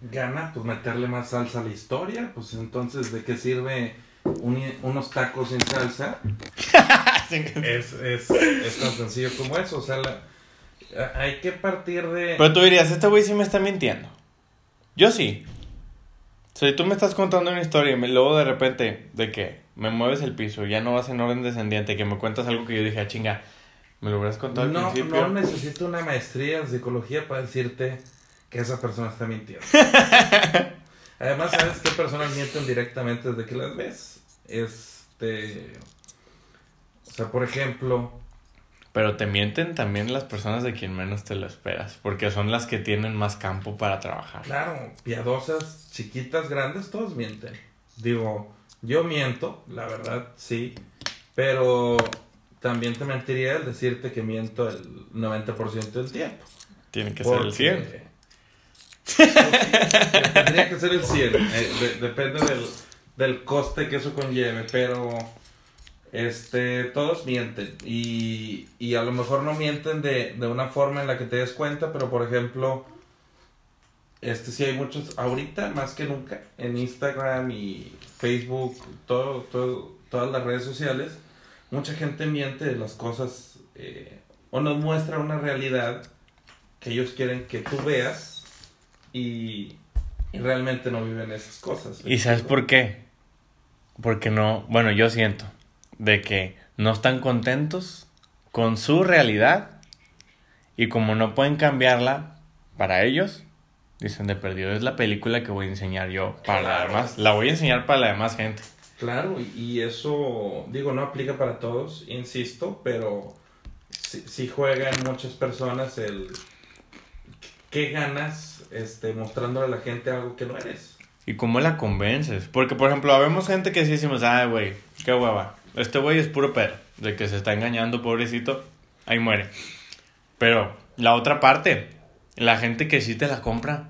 gana pues meterle más salsa a la historia, pues entonces ¿de qué sirve un- unos tacos sin salsa? es, es, es tan sencillo como eso, o sea, la- hay que partir de... Pero tú dirías, este güey sí me está mintiendo. Yo sí. O sea, si tú me estás contando una historia y me- luego de repente de que me mueves el piso, ya no vas en orden descendiente, que me cuentas algo que yo dije, ah, chinga, me lo hubieras contado al No, no necesito una maestría en psicología para decirte que esa persona está mintiendo. Además, ¿sabes qué personas mienten directamente desde que las ves? Este... O sea, por ejemplo... Pero te mienten también las personas de quien menos te lo esperas, porque son las que tienen más campo para trabajar. Claro, piadosas, chiquitas, grandes, todos mienten. Digo, yo miento, la verdad, sí, pero también te mentiría el decirte que miento el 90% del tiempo. Tiene que ser el Porque- 100. Tendría que ser el 100. eh, de- depende del, del coste que eso conlleve, pero este todos mienten. Y, y a lo mejor no mienten de, de una forma en la que te des cuenta, pero por ejemplo, este sí hay muchos, ahorita más que nunca, en Instagram y Facebook, todo, todo, todas las redes sociales, mucha gente miente de las cosas eh, o nos muestra una realidad que ellos quieren que tú veas y, y realmente no viven esas cosas. ¿Y sabes por qué? Porque no, bueno, yo siento de que no están contentos con su realidad y como no pueden cambiarla para ellos, dicen de perdido, es la película que voy a enseñar yo para la demás, la voy a enseñar para la demás gente. Claro, y, eso, digo, no aplica para todos, insisto, pero sí, sí juega en muchas personas el qué ganas este, mostrándole a la gente algo que no eres. ¿Y cómo la convences? Porque, por ejemplo, vemos gente que sí decimos, ay, güey, qué hueva. Este güey es puro perro, de que se está engañando, pobrecito, ahí muere. Pero la otra parte, la gente que sí te la compra.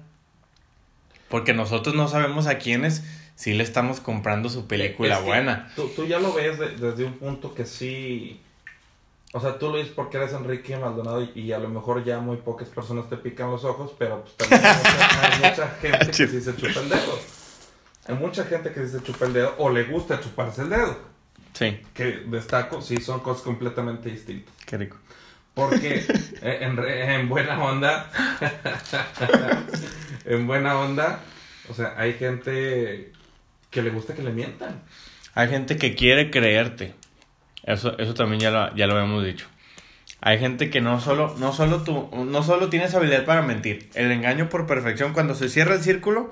Porque nosotros no sabemos a quiénes sí le estamos comprando su película Es que buena. Tú, tú ya lo ves de- desde un punto que sí. O sea, tú lo dices porque eres Enrique Maldonado y, y a lo mejor ya muy pocas personas te pican los ojos, pero pues también hay mucha, gente que sí se chupa el dedo. Hay mucha gente que sí se chupa el dedo o le gusta chuparse el dedo. Sí, Que destaco, sí, son cosas completamente distintas. qué rico. Porque eh, en, en buena onda, en buena onda, o sea, hay gente que le gusta que le mientan. Hay gente que quiere creerte. Eso, eso también ya lo, ya lo hemos dicho. Hay gente que no solo, no solo tú, no solo tienes habilidad para mentir. El engaño por perfección, cuando se cierra el círculo,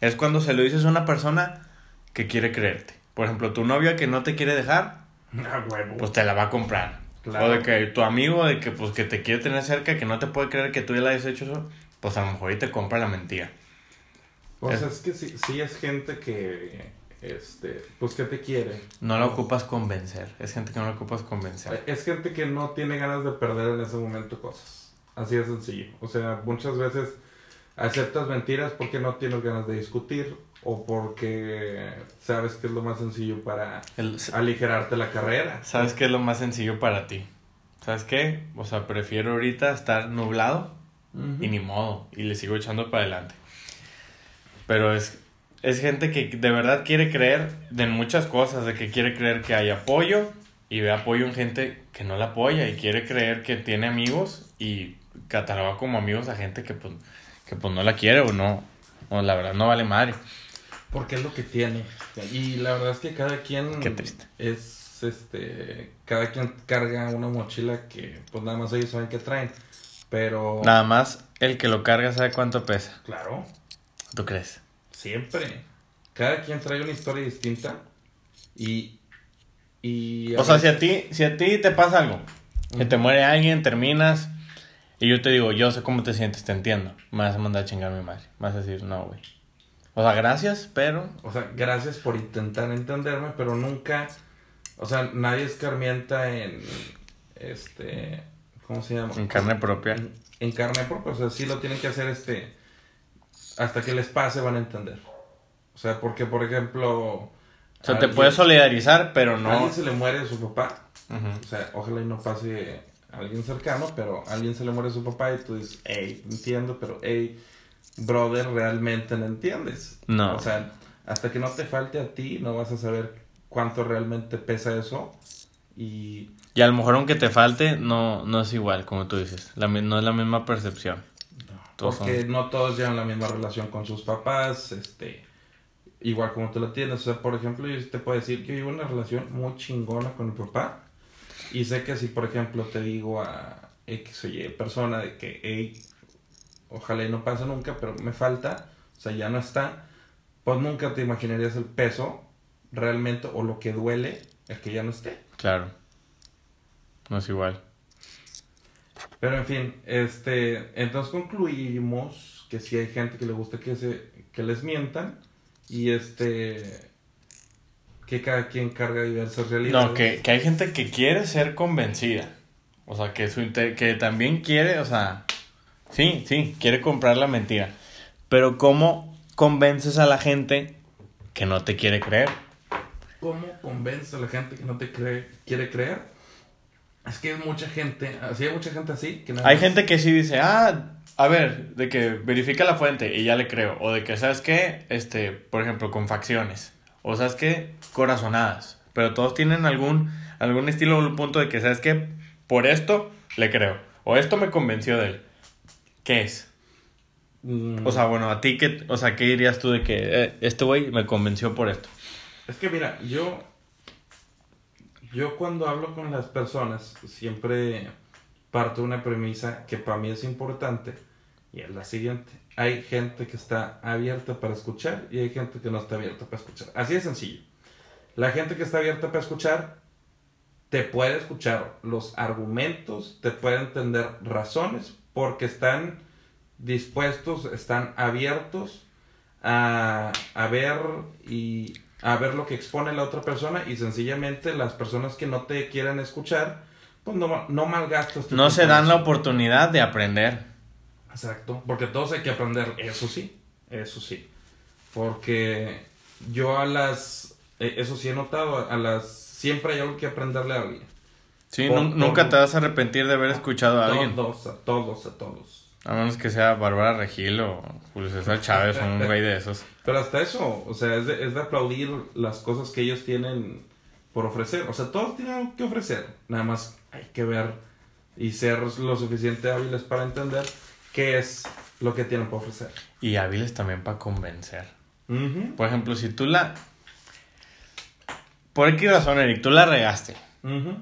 es cuando se lo dices a una persona que quiere creerte. Por ejemplo, tu novia que no te quiere dejar, huevo. pues te la va a comprar. Claro. O de que tu amigo, de que pues que te quiere tener cerca, que no te puede creer que tú ya le hayas hecho eso, pues a lo mejor ahí te compra la mentira. O sea, es que sí, sí es gente que, este, pues que te quiere. No la ocupas convencer. Es gente que no la ocupas convencer. Es gente que no tiene ganas de perder en ese momento cosas. Así de sencillo. O sea, muchas veces aceptas mentiras porque no tienes ganas de discutir o porque sabes que es lo más sencillo para El- aligerarte la carrera. ¿Sabes qué es lo más sencillo para ti? ¿Sabes qué? O sea, prefiero ahorita estar nublado Ujú. y ni modo. Y le sigo echando para adelante. Pero es, es gente que de verdad quiere creer de muchas cosas. De que quiere creer que hay apoyo y ve apoyo en gente que no la apoya. Y quiere creer que tiene amigos y cataloga como amigos a gente que pues, que pues no la quiere o no. O la verdad no vale madre. Porque es lo que tiene. Y la verdad es que cada quien Qué triste. es este cada quien carga una mochila que pues nada más ellos saben que traen. Pero Nada más el que lo carga sabe cuánto pesa. claro, ¿Tú crees? Siempre. Cada quien trae una historia distinta y y O sea, si a ti, si a ti te pasa algo, que te muere alguien, terminas, y yo te digo, yo sé cómo te sientes, te entiendo. Me vas a mandar a chingar a mi madre. Me vas a decir, no, güey. O sea, gracias, pero. O sea, gracias por intentar entenderme, pero nunca, o sea, nadie escarmienta en, este, ¿cómo se llama? En carne propia. En, en carne propia, o sea, sí lo tienen que hacer, este, hasta que les pase van a entender. O sea, porque, por ejemplo... O sea, te alguien- puedes solidarizar, pero A no. alguien se le muere su papá, Ujú. o sea, ojalá y no pase a alguien cercano, pero a alguien se le muere su papá y tú dices, hey, entiendo, pero hey, brother, realmente no entiendes. No. O sea, hasta que no te falte a ti, no vas a saber cuánto realmente pesa eso. Y Y a lo mejor aunque te falte, no, no es igual, como tú dices. La no es la misma percepción. Todos porque son- no todos llevan la misma relación con sus papás, este, igual como tú la tienes. O sea, por ejemplo, yo te puedo decir que yo llevo una relación muy chingona con mi papá. Y sé que si, por ejemplo, te digo a X o Y persona de que, hey, ojalá y no pase nunca, pero me falta, o sea, ya no está, pues nunca te imaginarías el peso realmente o lo que duele el que ya no esté. Claro. No es igual. Pero en fin, este, entonces concluimos que sí hay gente que le gusta que se, que les mientan y este, que cada quien carga diversas realidades. No, que, que hay gente que quiere ser convencida. O sea, que, su que también quiere, o sea, sí, sí, quiere comprar la mentira. Pero ¿cómo convences a la gente que no te quiere creer? ¿Cómo convences a la gente que no te cree, quiere creer? Es que hay mucha gente, así hay mucha gente así que Hay más- gente que sí dice, ah, a ver, de que verifica la fuente y ya le creo. O de que, ¿sabes qué? Este, por ejemplo, con facciones. O ¿sabes qué? Corazonadas. Pero todos tienen algún, algún estilo o un punto de que, ¿sabes qué? Por esto le creo. O esto me convenció de él. ¿Qué es? Mm, O sea, bueno, a ti, ¿qué, o sea, ¿qué dirías tú de que eh, este güey me convenció por esto? Es que mira, yo. Yo cuando hablo con las personas siempre parto una premisa que para mí es importante y es la siguiente. Hay gente que está abierta para escuchar y hay gente que no está abierta para escuchar. Así de sencillo. La gente que está abierta para escuchar te puede escuchar los argumentos, te puede entender razones porque están dispuestos, están abiertos a, a ver y a ver lo que expone la otra persona y sencillamente las personas que no te quieren escuchar, pues no, no malgastas tu No se dan la oportunidad de aprender. Exacto, porque todos hay que aprender, eso sí, eso sí. Porque yo a las, eh, eso sí he notado, a las, siempre hay algo que aprenderle a alguien. Sí, Por- nun- por- nunca te vas a arrepentir de haber escuchado a alguien. Todos, a todos, a todos. A menos que sea Bárbara Regil o Julio César Chávez o un güey de esos. Pero hasta eso, o sea, es de, es de aplaudir las cosas que ellos tienen por ofrecer. O sea, todos tienen algo que ofrecer. Nada más hay que ver y ser lo suficiente hábiles para entender qué es lo que tienen por ofrecer. Y hábiles también para convencer. Ujú, Por ejemplo, si tú la... Por X razón, Eric, tú la regaste. ujú.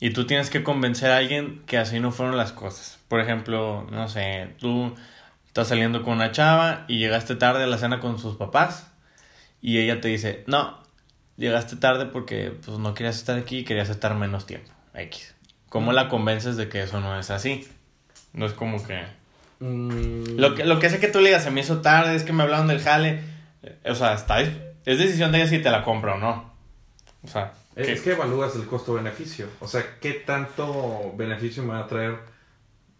Y tú tienes que convencer a alguien que así no fueron las cosas. Por ejemplo, no sé, tú estás saliendo con una chava y llegaste tarde a la cena con sus papás y ella te dice, no, llegaste tarde porque pues, no querías estar aquí y querías estar menos tiempo. X. ¿Cómo la convences de que eso no es así? No es como que... Mm, Lo que, lo que sé que tú le digas, se me hizo tarde, es que me hablaron del jale. O sea, está, es decisión de ella si te la compra o no. O sea, ¿qué- Es que evalúas el costo-beneficio. O sea, ¿qué tanto beneficio me va a traer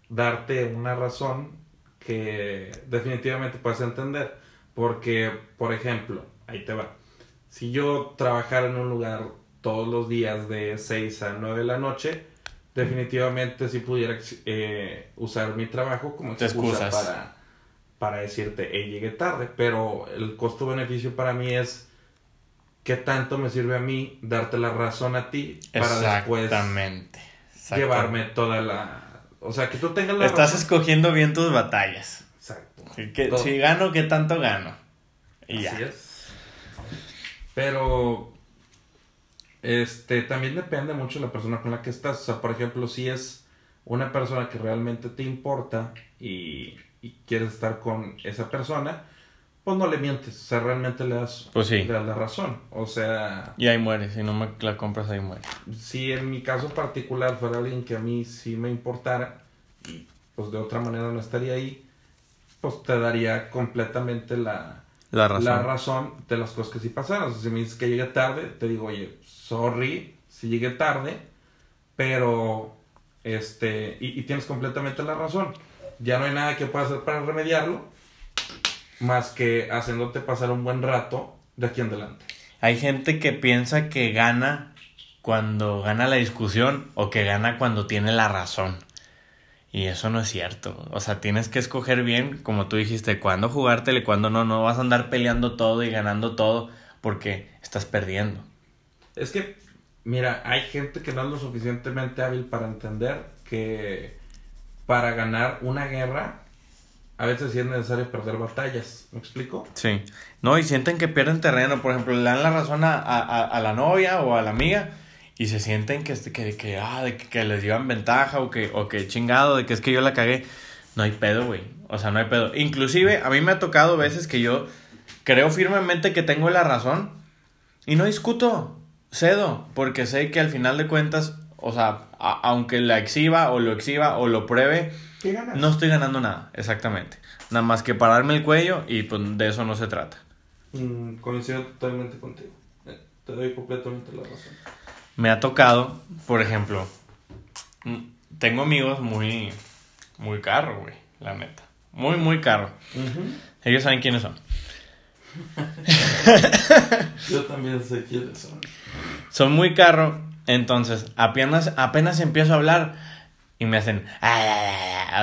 darte una razón que definitivamente puedas entender? Porque, por ejemplo, ahí te va. Si yo trabajara en un lugar todos los días de 6 a 9 de la noche, definitivamente si pudiera eh, usar mi trabajo como excusa para, para decirte, hey, llegué tarde. Pero el costo-beneficio para mí es qué tanto me sirve a mí darte la razón a ti para después llevarme toda la... O sea, que tú tengas la Estás razón. escogiendo bien tus batallas. Exacto. Que- que si gano, ¿qué tanto gano? Y ya. Así es. Pero este también depende mucho de la persona con la que estás. O sea, por ejemplo, si es una persona que realmente te importa y, y quieres estar con esa persona, pues no le mientes. O sea, realmente le das, Pues sí. le das la razón. O sea, Y ahí muere. Si no me la compras, ahí muere. si en mi caso particular fuera alguien que a mí sí me importara pues de otra manera no estaría ahí, pues te daría completamente la, La razón. la razón de las cosas que sí pasaron. O sea, si me dices que llegué tarde, te digo, oye, sorry, si llegué tarde, pero, este, y, y tienes completamente la razón. Ya no hay nada que puedas hacer para remediarlo, más que haciéndote pasar un buen rato de aquí en adelante. Hay gente que piensa que gana cuando gana la discusión o que gana cuando tiene la razón. Y eso no es cierto. O sea, tienes que escoger bien, como tú dijiste, cuándo jugártelo y cuándo no. No vas a andar peleando todo y ganando todo porque estás perdiendo. Es que, mira, hay gente que no es lo suficientemente hábil para entender que para ganar una guerra a veces sí es necesario perder batallas. ¿Me explico? Sí. No, y sienten que pierden terreno. Por ejemplo, le dan la razón a, a, a la novia o a la amiga y se sienten que, que, que, ah, de que, les llevan ventaja o que, o que chingado, de que es que yo la cagué. No hay pedo, güey. O sea, no hay pedo. Inclusive, a mí me ha tocado veces que yo creo firmemente que tengo la razón y no discuto, cedo, porque sé que al final de cuentas, o sea, aunque la exhiba o lo exhiba o lo pruebe, no estoy ganando nada, exactamente. Nada más que pararme el cuello y pues de eso no se trata. Mm, coincido totalmente contigo. Eh, te doy completamente la razón. Me ha tocado, por ejemplo, mm, tengo amigos muy, muy carro, güey, la neta. Muy, muy carro. Ellos saben quiénes son. Yo también sé quiénes son. Son muy carro, entonces apenas, apenas empiezo a hablar y me hacen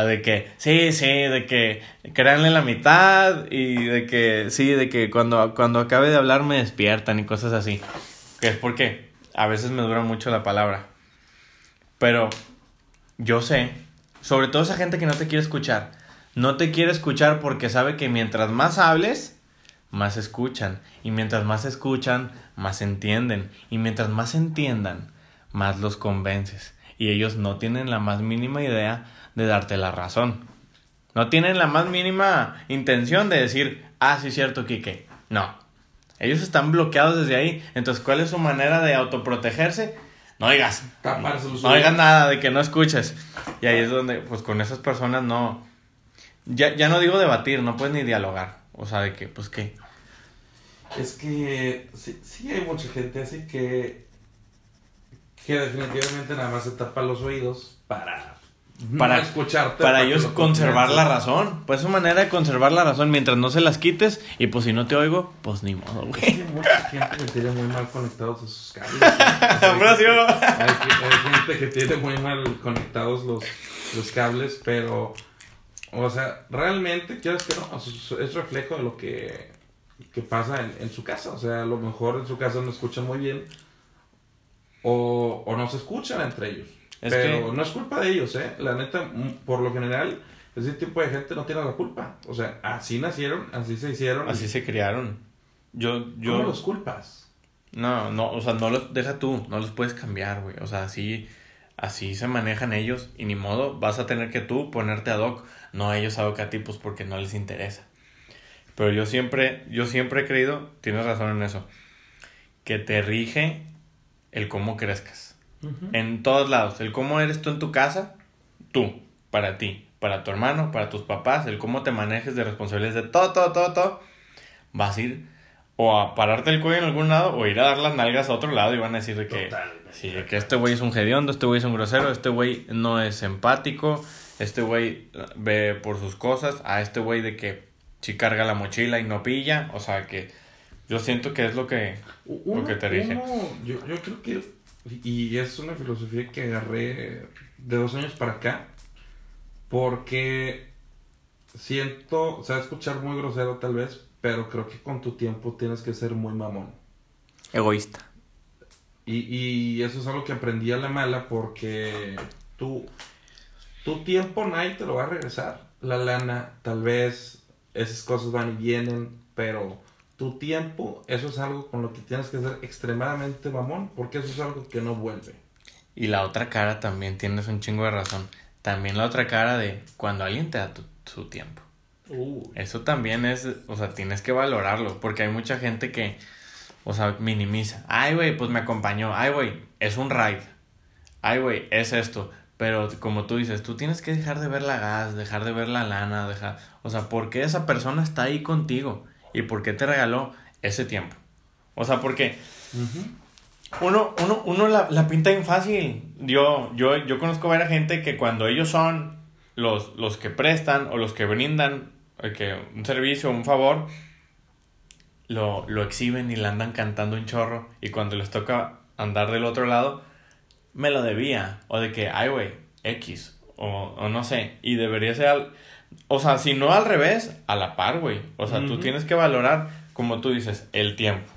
de que sí, sí, de que créanle la mitad y de que sí, de que cuando, cuando acabe de hablar me despiertan y cosas así. Que es porque a veces me dura mucho la palabra. Pero yo sé, sobre todo esa gente que no te quiere escuchar, no te quiere escuchar porque sabe que mientras más hables, más escuchan. Y mientras más escuchan, más entienden. Y mientras más entiendan, más los convences y ellos no tienen la más mínima idea de darte la razón. No tienen la más mínima intención de decir, ah, sí, cierto, Kike. No. Ellos están bloqueados desde ahí. Entonces, ¿cuál es su manera de autoprotegerse? No oigas. No oigas nada, de que no escuches. Y ahí es donde, pues con esas personas no. Ya, ya no digo debatir, no puedes ni dialogar. O sea, de que, pues qué. Es que sí, sí hay mucha gente así que que definitivamente nada más se tapa los oídos para para escucharte. Para, ellos conservar la razón. Pues es su manera de conservar la razón mientras no se las quites. Y pues si no te oigo, pues ni modo, güey. Hay mucha gente que tiene muy mal conectados esos cables. hay, gente que tiene muy mal conectados los, los cables, pero. O sea, realmente, quieres que no, es reflejo de lo que, que pasa en, en, su casa. O sea, a lo mejor en su casa no escuchan muy bien o, o no se escuchan entre ellos. Pero no es culpa de ellos, ¿eh? La neta, mm, por lo general, ese tipo de gente no tiene la culpa. O sea, así nacieron, así se hicieron. Así se criaron. Yo, yo... ¿Cómo los culpas? No, no, o sea, no los deja tú, no los puedes cambiar, güey. O sea, así, así se manejan ellos y ni modo, vas a tener que tú ponerte ad hoc, no ellos ad hoc a ti, pues porque no les interesa. Pero yo siempre, yo siempre he creído, tienes razón en eso, que te rige el cómo crezcas. En todos lados. El cómo eres tú en tu casa, tú, para ti, para tu hermano, para tus papás, el cómo te manejes de responsabilidades de todo, todo, todo, todo. Vas a ir o a pararte el cuello en algún lado o ir a dar las nalgas a otro lado y van a decir de que, sí, que este güey es un hediondo, este güey es un grosero, este güey no es empático, este güey ve por sus cosas, a este güey de que si carga la mochila y no pilla, o sea que yo siento que es lo que, lo que te rige. yo, yo creo que, y es una filosofía que agarré de dos años para acá, porque siento, o sea, escuchar muy grosero tal vez, pero creo que con tu tiempo tienes que ser muy mamón. Egoísta. Y, y eso es algo que aprendí a la mala porque tú, tu tiempo nadie te lo va a regresar. La lana, tal vez, esas cosas van y vienen, pero tu tiempo, eso es algo con lo que tienes que ser extremadamente mamón, porque eso es algo que no vuelve. Y la otra cara también tienes un chingo de razón. También la otra cara de cuando alguien te da tu, su tiempo. Eso también es, o sea, tienes que valorarlo, porque hay mucha gente que, o sea, minimiza. Ay, güey, pues me acompañó. Ay, güey, es un ride. Ay, güey, es esto. Pero como tú dices, tú tienes que dejar de ver la gas, dejar de ver la lana, dejar, o sea, porque esa persona está ahí contigo y por qué te regaló ese tiempo. O sea, porque uno, uno, uno la, la, pinta bien fácil. Yo, yo, yo conozco a gente que cuando ellos son los, los que prestan o los que brindan eh, que un servicio, un favor, lo, lo exhiben y le andan cantando un chorro. Y cuando les toca andar del otro lado, me lo debía. O de que, ay, güey, X. O, o no sé. Y debería ser o sea, si no al revés, a la par, güey. O sea, tú tienes que valorar, como tú dices, el tiempo.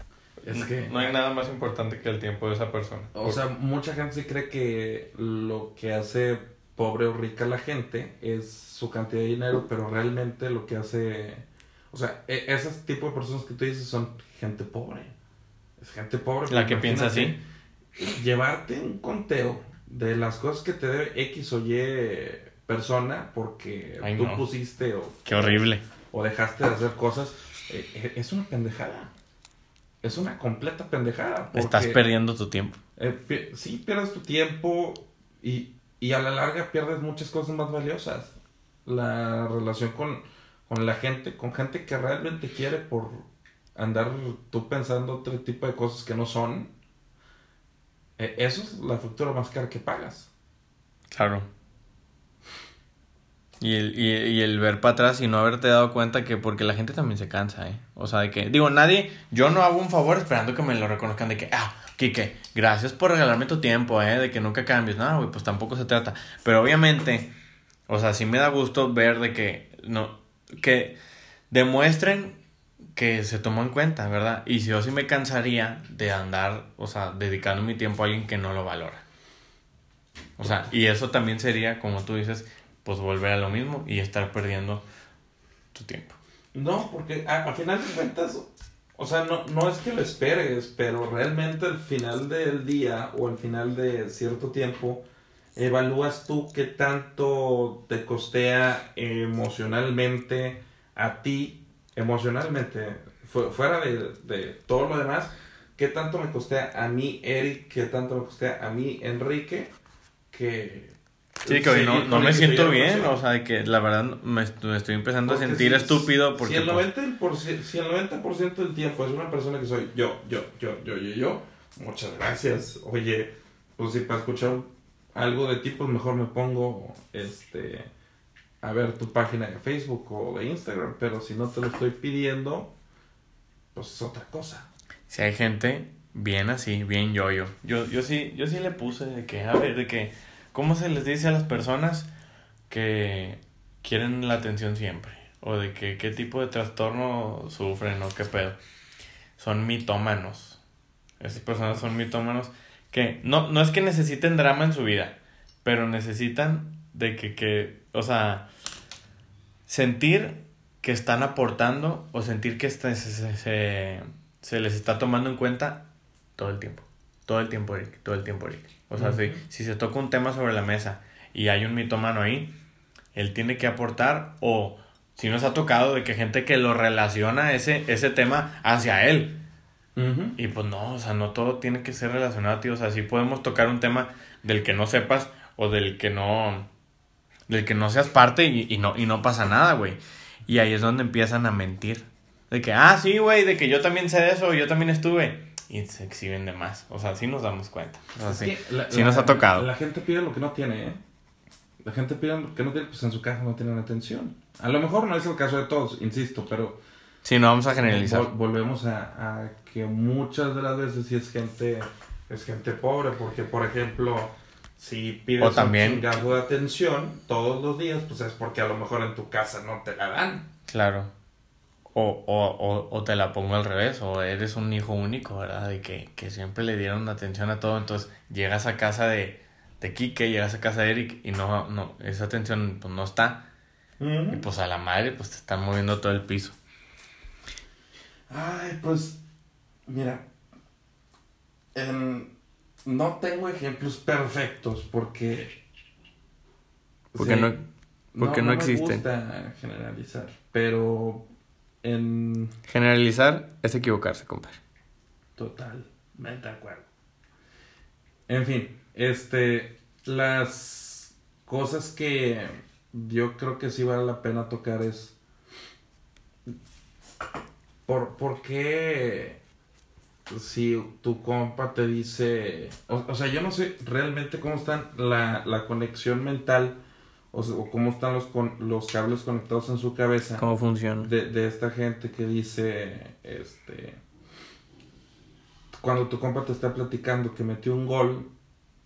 Es que... No hay nada más importante que el tiempo de esa persona. O sea, mucha gente sí cree que lo que hace pobre o rica la gente es su cantidad de dinero, pero realmente lo que hace... O sea, e, ese tipo de personas que tú dices son gente pobre. Es gente pobre. La que piensa así. Llevarte un conteo de las cosas que te debe X o Y persona porque tú pusiste o... Qué horrible. O dejaste de hacer cosas. Eh, eh, es una pendejada. Es una completa pendejada. Estás perdiendo tu tiempo. Eh, sí, pierdes tu tiempo y, y, a la larga pierdes muchas cosas más valiosas. La relación con, con la gente, con gente que realmente quiere por andar tú pensando otro tipo de cosas que no son. eso es la factura más cara que pagas. Claro. Y el, y, el ver para atrás y no haberte dado cuenta que porque la gente también se cansa, ¿eh? O sea, de que, digo, nadie, yo no hago un favor esperando que me lo reconozcan de que, ah, Kike, gracias por regalarme tu tiempo, ¿eh? De que nunca cambies. No, güey, pues tampoco se trata. Pero obviamente, o sea, sí me da gusto ver de que, no, que demuestren que se tomó en cuenta, ¿verdad? Y si yo sí me cansaría de andar, o sea, dedicando mi tiempo a alguien que no lo valora. O sea, y eso también sería, como tú dices, pues volver a lo mismo y estar perdiendo tu tiempo. No, porque a, final de cuentas, o sea, no, no es que lo esperes, pero realmente al final del día o al final de cierto tiempo, evalúas tú qué tanto te costea emocionalmente a ti, emocionalmente, fuera de, de todo lo demás, qué tanto me costea a mí, Eric, qué tanto me costea a mí, Enrique, que Sí, que hoy no, no me siento bien, o sea, que la verdad me, estoy empezando a sentir estúpido porque... Si el, 90%, pues si el 90% del tiempo es una persona que soy yo, yo, yo, yo, yo, yo, muchas gracias. Oye, pues si para escuchar algo de ti, pues mejor me pongo, este, a ver tu página de Facebook o de Instagram, pero si no te lo estoy pidiendo, pues es otra cosa. Si hay gente bien así, bien yo-yo. Yo, yo sí, yo sí le puse de que, a ver, de que ¿Cómo se les dice a las personas que quieren la atención siempre? O de que qué tipo de trastorno sufren o qué pedo. Son mitómanos. Esas personas son mitómanos que no, no es que necesiten drama en su vida, pero necesitan de que, que o sea, sentir que están aportando o sentir que se, se, se les está tomando en cuenta todo el tiempo. Todo el tiempo, Eric. Todo el tiempo, Eric. O sea, si, si se toca un tema sobre la mesa y hay un mitomano ahí, él tiene que aportar o si nos ha tocado de que gente que lo relaciona ese, ese tema hacia él. Y pues no, o sea, no todo tiene que ser relacionado ti. O sea, sí podemos tocar un tema del que no sepas o del que no. del que no seas parte y, y no, y no pasa nada, güey. Y ahí es donde empiezan a mentir. De que, ah, sí, güey, de que yo también sé de eso, yo también estuve y se exhiben de más. O sea, sí nos damos cuenta. O sea, sí, nos ha tocado. La gente pide lo que no tiene, ¿eh? La gente pide lo que no tiene, pues en su casa no tienen atención. A lo mejor no es el caso de todos, insisto, pero... Sí, no vamos a generalizar. volvemos a, a, que muchas de las veces sí es gente, es gente pobre, porque por ejemplo, si pides o también, un chingazo de atención todos los días, pues es porque a lo mejor en tu casa no te la dan. Claro. O, o, o, te la pongo al revés, o eres un hijo único, ¿verdad? De que, que siempre le dieron atención a todo, entonces llegas a casa de, de Kike, llegas a casa de Eric y no, no, esa atención pues no está. Y pues a la madre pues te están moviendo todo el piso. Ay, pues, mira, no tengo ejemplos perfectos porque... Porque no, porque no, no, Me gusta generalizar, pero en... Generalizar es equivocarse, compadre. Totalmente de acuerdo. En fin, este, las cosas que yo creo que sí vale la pena tocar es por, por qué si tu compa te dice, o, sea, yo no sé realmente cómo está la, la conexión mental o, cómo están los, con, los cables conectados en su cabeza. ¿Cómo funciona? De, de esta gente que dice, este, cuando tu compa te está platicando que metió un gol,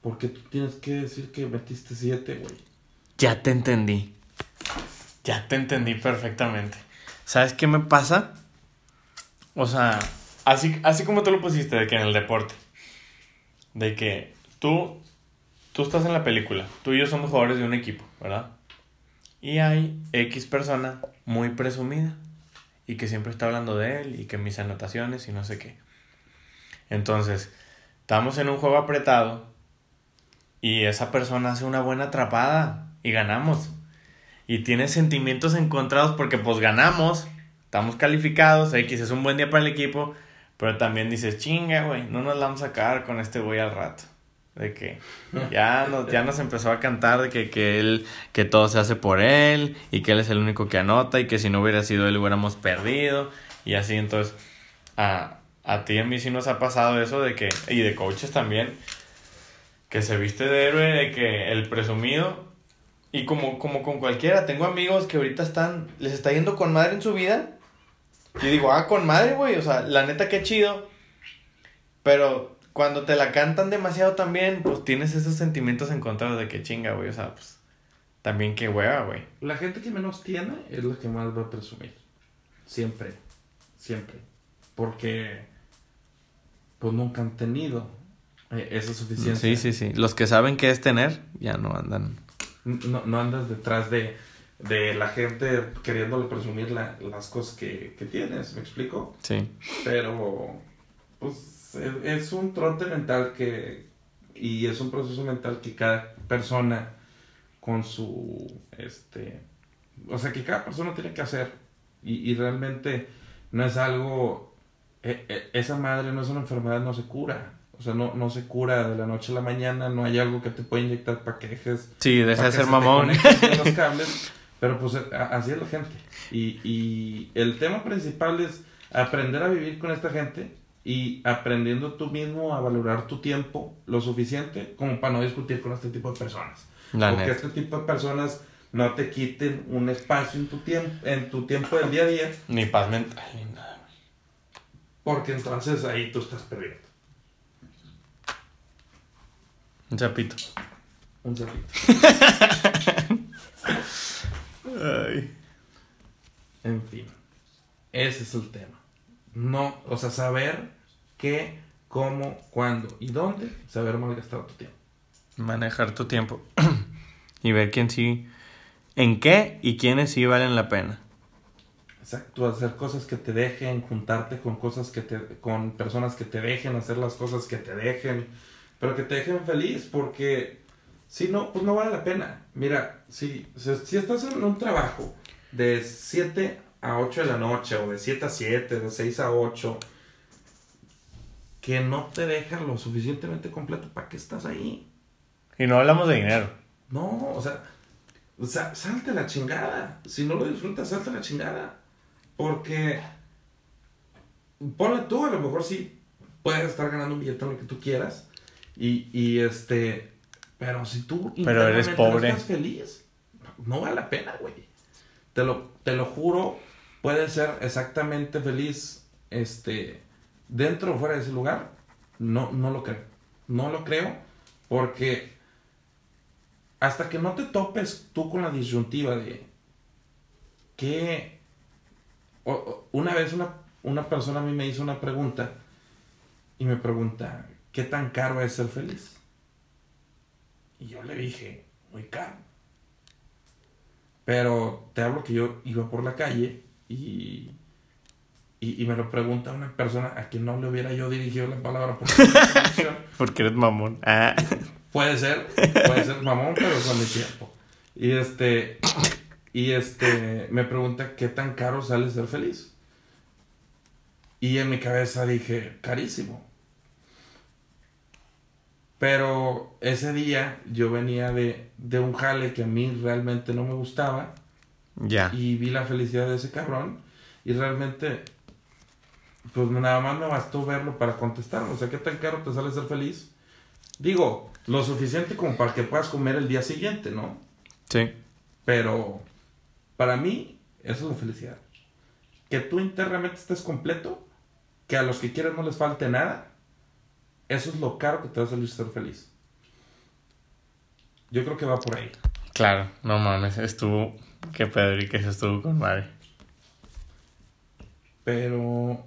porque tú tienes que decir que metiste siete, güey. Ya te entendí. Ya te entendí perfectamente. ¿Sabes qué me pasa? O sea, así, así como tú lo pusiste, de que en el deporte. De que tú, tú estás en la película. Tú y yo somos jugadores de un equipo, ¿verdad? Y hay X persona muy presumida. Y que siempre está hablando de él. Y que mis anotaciones y no sé qué. Entonces, estamos en un juego apretado. Y esa persona hace una buena atrapada. Y ganamos. Y tiene sentimientos encontrados porque pues ganamos. Estamos calificados. X es un buen día para el equipo. Pero también dices, chinga, güey. No nos la vamos a sacar con este güey al rato. De que ya nos, ya nos empezó a cantar de que, que él, que todo se hace por él, y que él es el único que anota, y que si no hubiera sido él hubiéramos perdido, y así entonces a, a ti y a mí sí nos ha pasado eso de que, y de coaches también, que se viste de héroe, de que el presumido, y como, como con cualquiera, tengo amigos que ahorita están, les está yendo con madre en su vida, y digo, ah, con madre, güey, o sea, la neta qué chido, pero cuando te la cantan demasiado también, pues tienes esos sentimientos encontrados de que chinga, güey. O sea, pues también qué hueva, güey. La gente que menos tiene es la que más va a presumir. Siempre. Siempre. Porque pues nunca han tenido eh, esa suficiencia. Sí, sí, sí. Los que saben qué es tener, ya no andan. No, no andas detrás de, de la gente queriéndole presumir la, las cosas que, que tienes, ¿me explico? Sí. Pero, pues, es, es un trote mental que, y es un proceso mental que cada persona con su, este, o sea, que cada persona tiene que hacer. Y, y realmente no es algo, e- e- esa madre no es una enfermedad, no se cura. O sea, no, no se cura de la noche a la mañana, no hay algo que te pueda inyectar para que dejes Sí, deja de ser se mamón. conecten los cables, pero pues a- así es la gente. Y, y el tema principal es aprender a vivir con esta gente y aprendiendo tú mismo a valorar tu tiempo lo suficiente como para no discutir con este tipo de personas. La Porque neta. este tipo de personas no te quiten un espacio en tu tiempo, en tu tiempo del día a día, Ni paz mental, ni nada. porque entonces ahí tú estás perdiendo. Un chapito. Un cerrito. Ay. En fin, ese es el tema. No, o sea, saber qué, cómo, cuándo y dónde, saber malgastar tu tiempo. Manejar tu tiempo. y ver quién sí. En qué y quiénes sí valen la pena. Exacto, hacer cosas que te dejen, juntarte con cosas que te, con personas que te dejen, hacer las cosas que te dejen, pero que te dejen feliz, porque si no, pues no vale la pena. Mira, si, si, si estás en un trabajo de 7 a 8 de la noche, o de 7 a 7, de 6 a 8, que no te deja lo suficientemente completo, ¿para qué estás ahí? Y no hablamos de dinero. No, o sea, o sea, salte la chingada. Si no lo disfrutas, salte la chingada. Porque, ponle tú, a lo mejor sí puedes estar ganando un billete en lo que tú quieras. Y, y este, pero si tú Pero eres pobre. no estás feliz, no vale la pena, güey. Te lo, te lo juro, puedes ser exactamente feliz, este, dentro o fuera de ese lugar. No, no lo creo. No lo creo porque hasta que no te topes tú con la disyuntiva de que una vez una, una persona a mí me hizo una pregunta y me pregunta ¿qué tan caro es ser feliz? Y yo le dije, muy caro. Pero te hablo que yo iba por la calle y, y, y me lo pregunta una persona a quien no le hubiera yo dirigido la palabra por. Porque eres mamón. Ah. Puede ser, puede ser mamón, pero con mi tiempo. Y este, y este, me pregunta qué tan caro sale ser feliz. Y en mi cabeza dije, carísimo. Pero ese día yo venía de, de un jale que a mí realmente no me gustaba Ya. y vi la felicidad de ese cabrón y realmente pues nada más me bastó verlo para contestar, o sea, ¿qué tan caro te sale ser feliz? Digo, lo suficiente como para que puedas comer el día siguiente, ¿no? Sí. Pero para mí eso es la felicidad. Que tú internamente estés completo, que a los que quieres no les falte nada, eso es lo caro que te va a salir ser feliz. Yo creo que va por ahí. Claro, no mames, estuvo. Que Pedro y que se estuvo con madre. Pero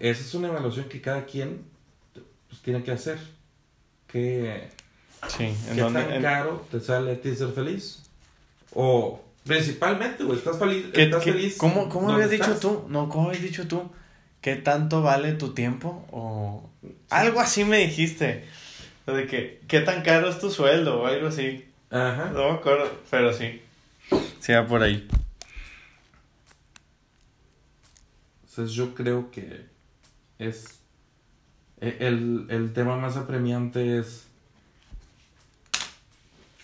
esa es una evaluación que cada quien pues, tiene que hacer. ¿Qué, Sí, en qué tan en- caro te sale a ti ser feliz? O principalmente, güey, estás feliz. ¿Qué- estás qué- feliz ¿Cómo, cómo habías dicho estás? tú? No, ¿cómo habías dicho tú? ¿Qué tanto vale tu tiempo? O algo así me dijiste. De que, ¿qué tan caro es tu sueldo? O algo así. Ajá. No me acuerdo, pero sí. Sí, va por ahí. Entonces yo creo que es e- el, el tema más apremiante es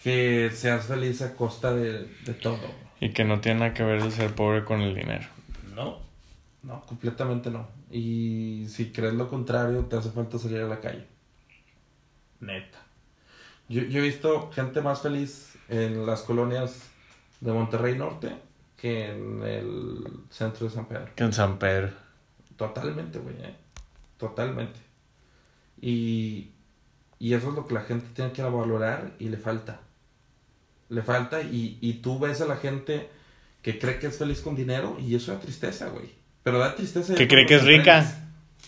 que seas feliz a costa de, de todo. Y que no tiene nada que ver el ser pobre con el dinero. No, no, completamente no. Y si crees lo contrario, te hace falta salir a la calle. Neta. Yo, yo he visto gente más feliz en las colonias de Monterrey Norte que en el centro de San Pedro. Que en San Pedro. Totalmente, güey, ¿eh? Totalmente. Y, y eso es lo que la gente tiene que valorar y le falta. Le falta y, y tú ves a la gente que cree que es feliz con dinero y eso da tristeza, güey. Pero da tristeza. Que cree que es rica.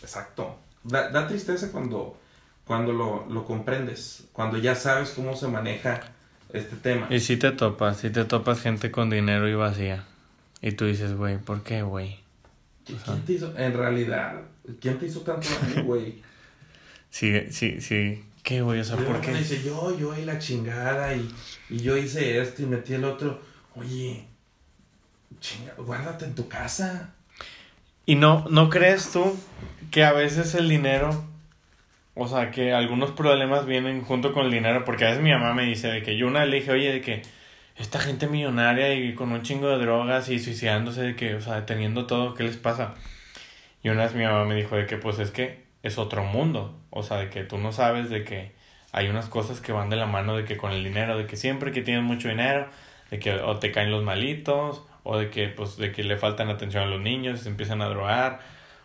Exacto. Da, da tristeza cuando, cuando lo, lo comprendes, cuando ya sabes cómo se maneja este tema. Y si te topas, si te topas gente con dinero y vacía. Y tú dices, güey, ¿por qué, güey? ¿Quién te hizo, en realidad, quién te hizo tanto daño, güey? Sí, sí, sí. ¿Qué, güey? O sea, ¿por qué? Dice, yo, yo y la chingada y, y yo hice esto y metí el otro. Oye, chinga, guárdate en tu casa. ¿Y no, no crees tú que a veces el dinero, o sea, que algunos problemas vienen junto con el dinero? Porque a veces mi mamá me dice de que yo una le dije, oye, de que esta gente millonaria y con un chingo de drogas y suicidándose, de que, o sea, teniendo todo, ¿qué les pasa? Y una vez mi mamá me dijo de que, pues es que es otro mundo, o sea, de que tú no sabes de que hay unas cosas que van de la mano de que con el dinero, de que siempre que tienes mucho dinero, de que o te caen los malitos, o de que pues de que le faltan atención a los niños, se empiezan a drogar,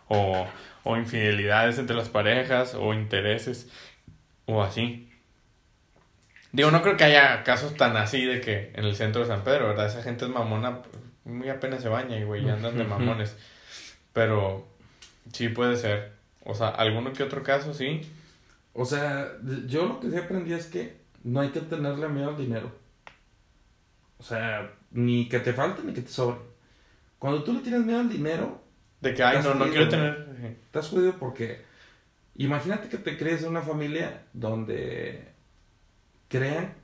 o, o infidelidades entre las parejas, o intereses, o así. Digo, no creo que haya casos tan así de que en el centro de San Pedro, ¿verdad? Esa gente es mamona, muy apenas se baña y güey, ya andan de mamones. Pero sí puede ser. O sea, alguno que otro caso, sí. O sea, yo lo que sí aprendí es que no hay que tenerle miedo al dinero. O sea, ni que te falte ni que te sobre. Cuando tú le tienes miedo al dinero, De que, ay, no, no quiero tener... estás jodido porque imagínate que te crees en una familia donde crean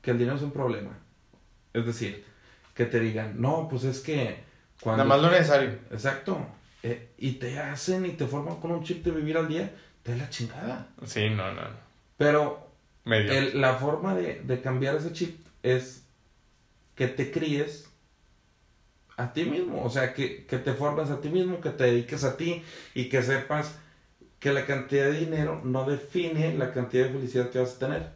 que el dinero es un problema. Es decir, que te digan, no, pues es que cuando... Nada más lo necesario. Exacto. Eh, y te hacen y te forman con un chip de vivir al día, te da la chingada. Sí, no, no. no. Pero Medio. el- la forma de, de cambiar ese chip es que te críes a ti mismo, o sea, que, que te formes a ti mismo, que te dediques a ti y que sepas que la cantidad de dinero no define la cantidad de felicidad que vas a tener.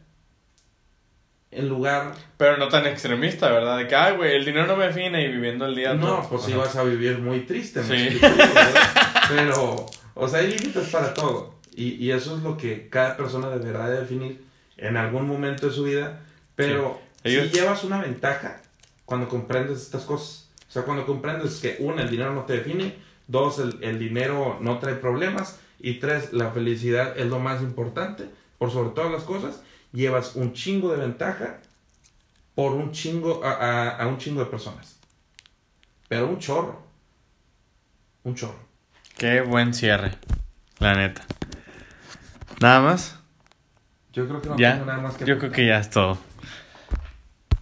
En lugar... Pero no tan extremista, ¿verdad? De que, ay, güey, el dinero no me define y viviendo el día. No, todo. pues si vas a vivir muy triste, Sí. Pero, o sea, hay límites para todo. Y, y eso es lo que cada persona deberá de definir en algún momento de su vida. Pero Sí. Ellos- si llevas una ventaja cuando comprendes estas cosas. O sea, cuando comprendes que, uno, el dinero no te define. Dos, el, el dinero no trae problemas. Y tres, la felicidad es lo más importante. Por sobre todas las cosas, llevas un chingo de ventaja por un chingo a, a- a un chingo de personas. Pero un chorro. Un chorro. Qué buen cierre. La neta. Nada más. Yo creo que no ya. tengo nada más que Yo creo que ya es todo.